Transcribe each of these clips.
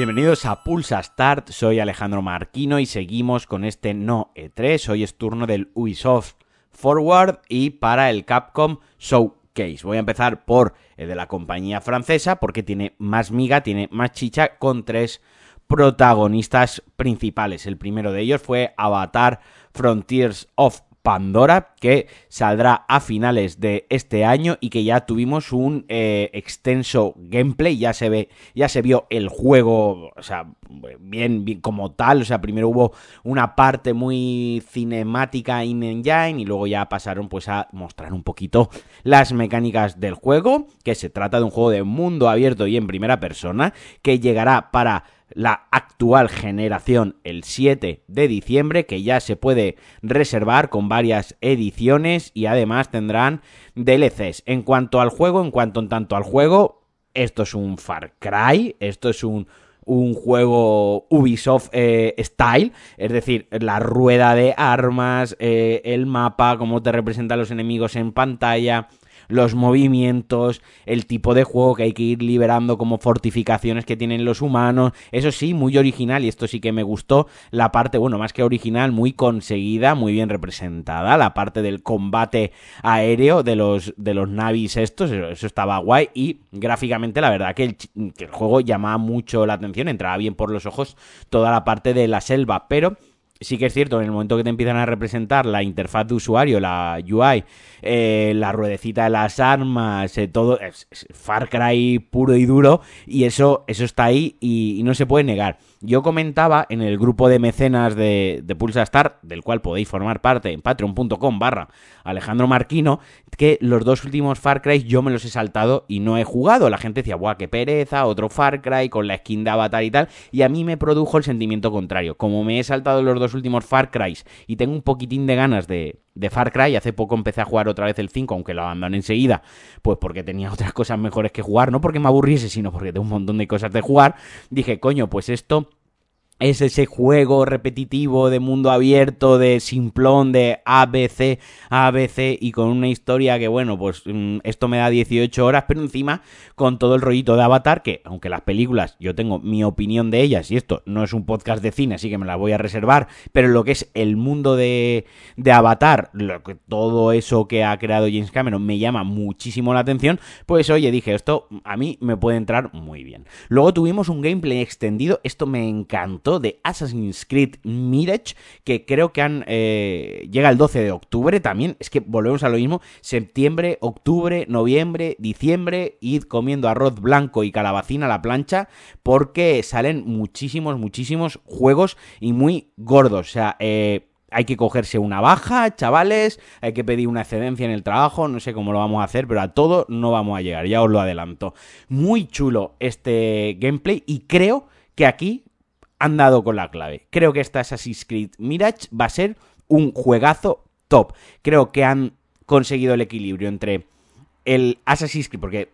Bienvenidos a Pulsa Start, soy Alejandro Marquino y seguimos con este no E3. Hoy es turno del Ubisoft Forward y para el Capcom Showcase. Voy a empezar por el de la compañía francesa porque tiene más miga, tiene más chicha con tres protagonistas principales. El primero de ellos fue Avatar Frontiers of Pandora, que saldrá a finales de este año y que ya tuvimos un eh, extenso gameplay, ya se ve, ya se vio el juego, o sea, bien, bien como tal, o sea, primero hubo una parte muy cinemática in engine y luego ya pasaron pues a mostrar un poquito las mecánicas del juego, que se trata de un juego de mundo abierto y en primera persona, que llegará para la actual generación el 7 de diciembre, que ya se puede reservar con varias ediciones y además tendrán DLCs. En cuanto al juego, en cuanto en tanto al juego, esto es un Far Cry, esto es un un juego Ubisoft eh, style, es decir, la rueda de armas, eh, el mapa, cómo te representan los enemigos en pantalla, los movimientos, el tipo de juego que hay que ir liberando como fortificaciones que tienen los humanos. Eso sí, muy original y esto sí que me gustó. La parte, bueno, más que original, muy conseguida, muy bien representada. La parte del combate aéreo de los, de los navis estos, eso, estaba guay y gráficamente la verdad que el, que el juego llamaba mucho la atención, entraba bien por los ojos toda la parte de la selva, pero sí que es cierto, en el momento que te empiezan a representar la interfaz de usuario, la UI, eh, la ruedecita de las armas, eh, todo, es, Far Cry puro y duro, y eso, eso está ahí y, no se puede negar. Yo comentaba en el grupo de mecenas de, de Pulsa Star, del cual podéis formar parte en patreon.com barra Alejandro Marquino, que los dos últimos Far Cry yo me los he saltado y no he jugado. La gente decía, buah, qué pereza, otro Far Cry con la skin de Avatar y tal, y a mí me produjo el sentimiento contrario. Como me he saltado los dos últimos Far Cry y tengo un poquitín de ganas de, de Far Cry. Hace poco empecé a jugar otra vez el 5, aunque lo abandoné enseguida, pues porque tenía otras cosas mejores que jugar, no porque me aburriese, sino porque tengo un montón de cosas de jugar. Dije, coño, pues esto es ese juego repetitivo de mundo abierto, de simplón, de ABC, ABC y con una historia que, bueno, pues mm, esto me da 18 horas, pero encima con todo el rollito de Avatar, que aunque las películas, yo tengo mi opinión de ellas, y esto no es un podcast de cine, así que me la voy a reservar, pero lo que es el mundo de, de Avatar, lo que, todo eso que ha creado James Cameron me llama muchísimo la atención, pues oye, dije, esto a mí me puede entrar muy bien. Luego tuvimos un gameplay extendido, esto me encantó de Assassin's Creed Mirage, que creo que han eh, llega el 12 de octubre también. Es que volvemos a lo mismo. Septiembre, octubre, noviembre, diciembre, id comiendo arroz blanco y calabacín a la plancha, porque salen muchísimos, muchísimos juegos y muy gordos. O sea, eh, hay que cogerse una baja, chavales, hay que pedir una excedencia en el trabajo, no sé cómo lo vamos a hacer, pero a todo no vamos a llegar, ya os lo adelanto. Muy chulo este gameplay y creo que aquí han dado con la clave. Creo que esta Assassin's Creed Mirage va a ser un juegazo top. Creo que han conseguido el equilibrio entre el Assassin's Creed, porque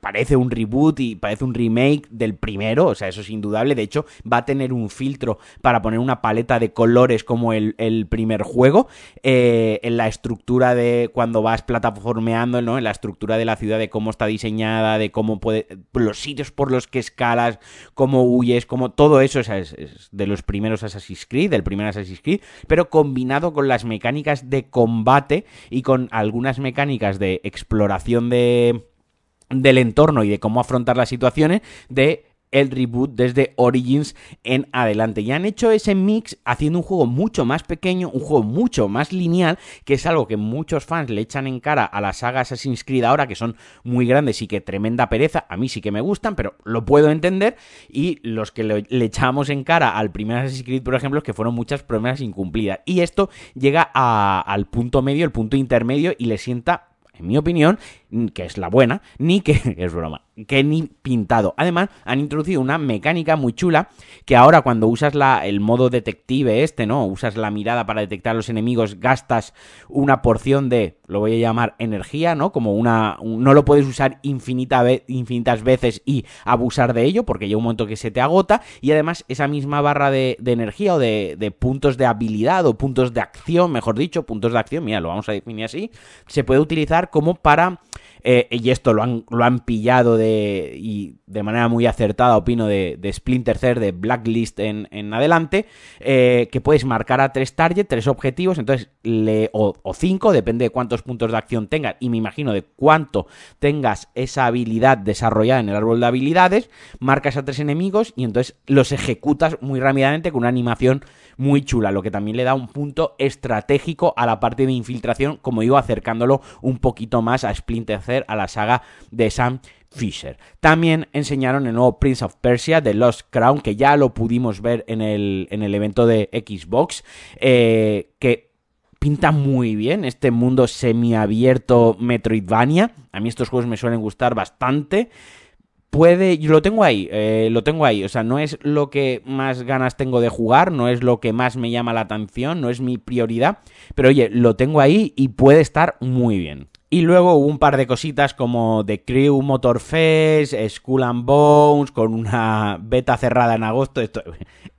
parece un reboot y parece un remake del primero, o sea, eso es indudable. De hecho, va a tener un filtro para poner una paleta de colores como el, primer juego. Eh, en la estructura de cuando vas plataformeando, ¿no? En la estructura de la ciudad, de cómo está diseñada, de cómo puede. los sitios por los que escalas, cómo huyes, como todo eso es, es de los primeros Assassin's Creed, del primer Assassin's Creed, pero combinado con las mecánicas de combate y con algunas mecánicas de exploración de del entorno y de cómo afrontar las situaciones de el reboot desde Origins en adelante. Y han hecho ese mix haciendo un juego mucho más pequeño, un juego mucho más lineal, que es algo que muchos fans le echan en cara a las sagas Assassin's Creed ahora, que son muy grandes y que tremenda pereza. A mí sí que me gustan, pero lo puedo entender. Y los que le, echamos en cara al primer Assassin's Creed, por ejemplo, es que fueron muchas promesas incumplidas. Y esto llega al punto medio, el punto intermedio, y le sienta en mi opinión, que es la buena, ni que es broma, que ni pintado. Además, han introducido una mecánica muy chula que ahora cuando usas la, el modo detective este, ¿no? Usas la mirada para detectar a los enemigos, gastas una porción de, lo voy a llamar energía, ¿no? Como una, no lo puedes usar infinita infinitas veces y abusar de ello porque llega un momento que se te agota y además esa misma barra de, energía o de, de puntos de habilidad o puntos de acción, mejor dicho, puntos de acción, mira, lo vamos a definir así, se puede utilizar como para eh, y esto lo han, lo han pillado de, y de manera muy acertada, opino, de, Splinter Cell, de Blacklist en, en adelante, eh, que puedes marcar a tres targets, tres objetivos, entonces, le, o, o, cinco, depende de cuántos puntos de acción tengas, y me imagino de cuánto tengas esa habilidad desarrollada en el árbol de habilidades, marcas a tres enemigos y entonces los ejecutas muy rápidamente con una animación muy chula, lo que también le da un punto estratégico a la parte de infiltración, como digo, acercándolo un poquito más a Splinter Cell, a la saga de Sam Fisher. También enseñaron el nuevo Prince of Persia de Lost Crown, que ya lo pudimos ver en el, en el evento de Xbox, eh, que pinta muy bien este mundo semiabierto Metroidvania. A mí estos juegos me suelen gustar bastante puede, lo tengo ahí, eh, lo tengo ahí, o sea, no es lo que más ganas tengo de jugar, no es lo que más me llama la atención, no es mi prioridad, pero oye, lo tengo ahí y puede estar muy bien. Y luego hubo un par de cositas como The Crew Motor Fest, Skull and Bones, con una beta cerrada en agosto. Esto,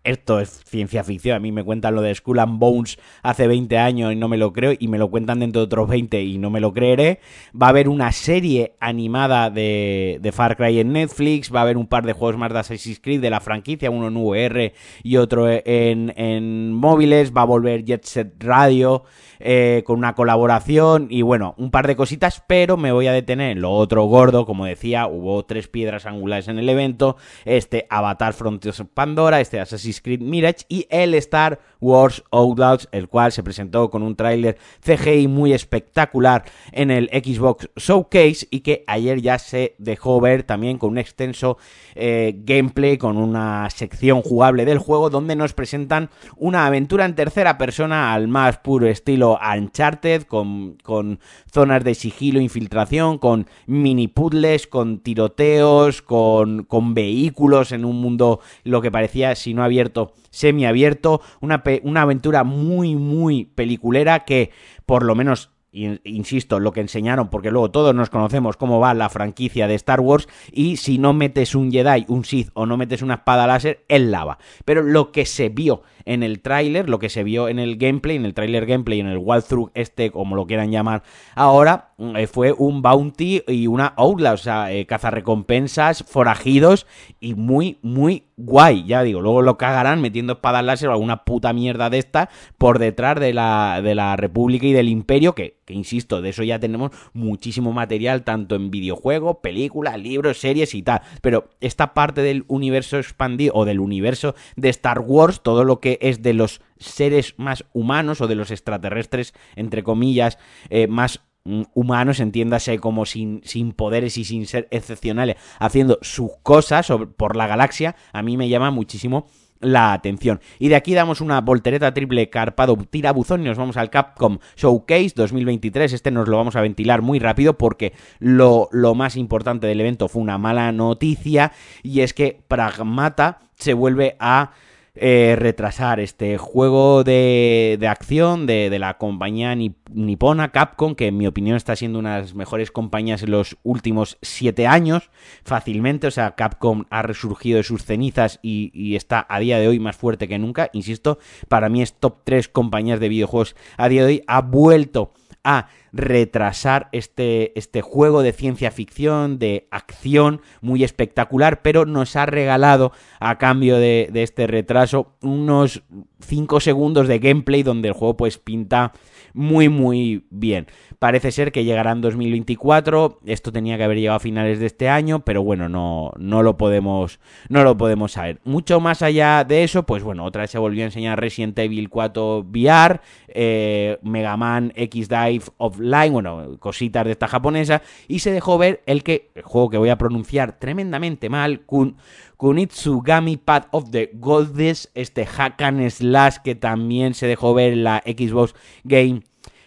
esto es ciencia ficción. A mí me cuentan lo de Skull and Bones hace 20 años y no me lo creo. Y me lo cuentan dentro de otros 20 y no me lo creeré. Va a haber una serie animada de, de Far Cry en Netflix. Va a haber un par de juegos más de Assassin's Creed de la franquicia. Uno en VR y otro en, en móviles. Va a volver Jet Set Radio. Eh, con una colaboración y bueno, un par de cositas, pero me voy a detener en lo otro gordo, como decía, hubo tres piedras angulares en el evento, este Avatar Frontiers Pandora, este Assassin's Creed Mirage y el Star Wars Outlaws, el cual se presentó con un tráiler CGI muy espectacular en el Xbox Showcase y que ayer ya se dejó ver también con un extenso eh, gameplay, con una sección jugable del juego donde nos presentan una aventura en tercera persona al más puro estilo Uncharted, con, con zonas de sigilo, infiltración, con mini puzzles, con tiroteos, con, con vehículos en un mundo lo que parecía, si no abierto, semiabierto, una, una aventura muy, muy peliculera que por lo menos insisto, lo que enseñaron, porque luego todos nos conocemos cómo va la franquicia de Star Wars, y si no metes un Jedi, un Sith o no metes una espada láser, es lava. Pero lo que se vio en el tráiler, lo que se vio en el gameplay, en el tráiler gameplay, en el walkthrough este, como lo quieran llamar ahora, eh, fue un bounty y una outlaw, o sea, eh, cazarrecompensas, forajidos y muy, muy guay, ya digo, luego lo cagarán metiendo espadas láser o alguna puta mierda de esta por detrás de la, de la República y del Imperio, que, que insisto, de eso ya tenemos muchísimo material, tanto en videojuegos, películas, libros, series y tal, pero esta parte del universo expandido o del universo de Star Wars, todo lo que es de los seres más humanos o de los extraterrestres, entre comillas, eh, más mm, humanos, entiéndase como sin, sin, poderes y sin ser excepcionales, haciendo sus cosas por la galaxia, a mí me llama muchísimo la atención. Y de aquí damos una voltereta triple carpado tirabuzón y nos vamos al Capcom Showcase 2023. Este nos lo vamos a ventilar muy rápido porque lo, lo más importante del evento fue una mala noticia y es que Pragmata se vuelve a eh, retrasar este juego de, de acción de, de, la compañía nipona Capcom, que en mi opinión está siendo una de las mejores compañías en los últimos siete años, fácilmente. O sea, Capcom ha resurgido de sus cenizas y, y está a día de hoy más fuerte que nunca. Insisto, para mí es top 3 compañías de videojuegos a día de hoy. Ha vuelto a retrasar este, este juego de ciencia ficción, de acción muy espectacular, pero nos ha regalado a cambio de, de este retraso unos 5 segundos de gameplay donde el juego pues pinta muy muy bien. Parece ser que llegará en 2024. Esto tenía que haber llegado a finales de este año, pero bueno, no, no lo podemos no lo podemos saber. Mucho más allá de eso, pues bueno, otra vez se volvió a enseñar Resident Evil 4 VR, eh, Mega Man X Dive Offline, bueno, cositas de esta japonesa y se dejó ver el que el juego que voy a pronunciar tremendamente mal, Kun Kunitsugami Path of the Goddess, este hack slash que también se dejó ver en la Xbox Game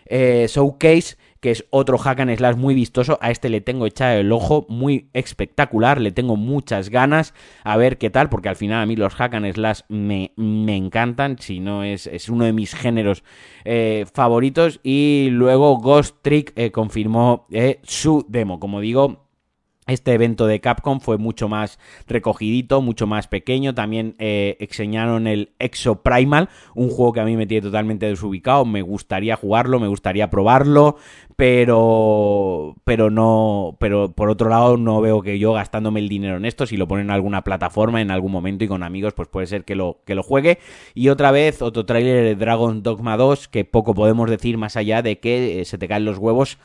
eh, Showcase, que es otro hack and slash muy vistoso. A este le tengo echado el ojo, muy espectacular, le tengo muchas ganas a ver qué tal, porque al final a mí los hack and slash me, me encantan, si no es, es uno de mis géneros eh, favoritos. Y luego Ghost Trick eh, confirmó su demo, como digo Este evento de Capcom fue mucho más recogidito, mucho más pequeño. También eh, enseñaron el Exo Primal, un juego que a mí me tiene totalmente desubicado. Me gustaría jugarlo, me gustaría probarlo, pero, pero no, pero por otro lado no veo que yo gastándome el dinero en esto. Si lo ponen en alguna plataforma en algún momento y con amigos, pues puede ser que lo, que lo juegue. Y otra vez otro tráiler de Dragon Dogma 2 que poco podemos decir más allá de que eh, se te caen los huevos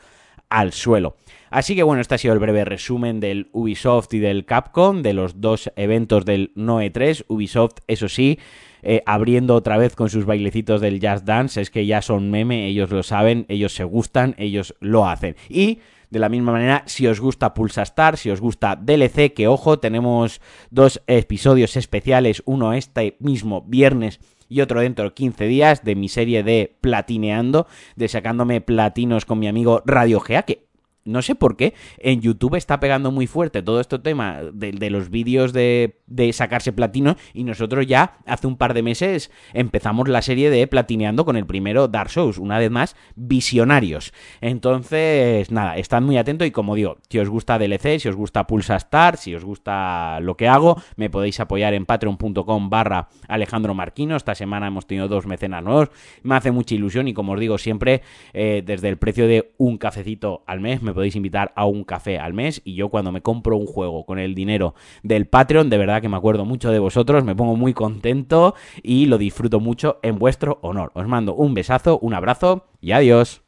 al suelo. Así que bueno, este ha sido el breve resumen del Ubisoft y del Capcom, de los dos eventos del Noe 3. Ubisoft, eso sí, eh, abriendo otra vez con sus bailecitos del Jazz Dance, es que ya son meme, ellos lo saben, ellos se gustan, ellos lo hacen. Y de la misma manera, si os gusta Pulsa Star, si os gusta DLC, que ojo, tenemos dos episodios especiales, uno este mismo viernes y otro dentro de 15 días de mi serie de Platineando, de sacándome platinos con mi amigo Radio Gea, que no sé por qué, en YouTube está pegando muy fuerte todo este tema de, los vídeos de, sacarse platino y nosotros ya hace un par de meses empezamos la serie de platineando con el primero Dark Souls, una vez más, visionarios. Entonces, nada, estad muy atentos y como digo, si os gusta DLC, si os gusta Pulsa Star, si os gusta lo que hago, me podéis apoyar en patreon.com barra Alejandro Marquino. Esta semana hemos tenido dos mecenas nuevos, me hace mucha ilusión y como os digo siempre, eh, desde el precio de un cafecito al mes me podéis invitar a un café al mes y yo cuando me compro un juego con el dinero del Patreon, de verdad que me acuerdo mucho de vosotros, me pongo muy contento y lo disfruto mucho en vuestro honor. Os mando un besazo, un abrazo y adiós.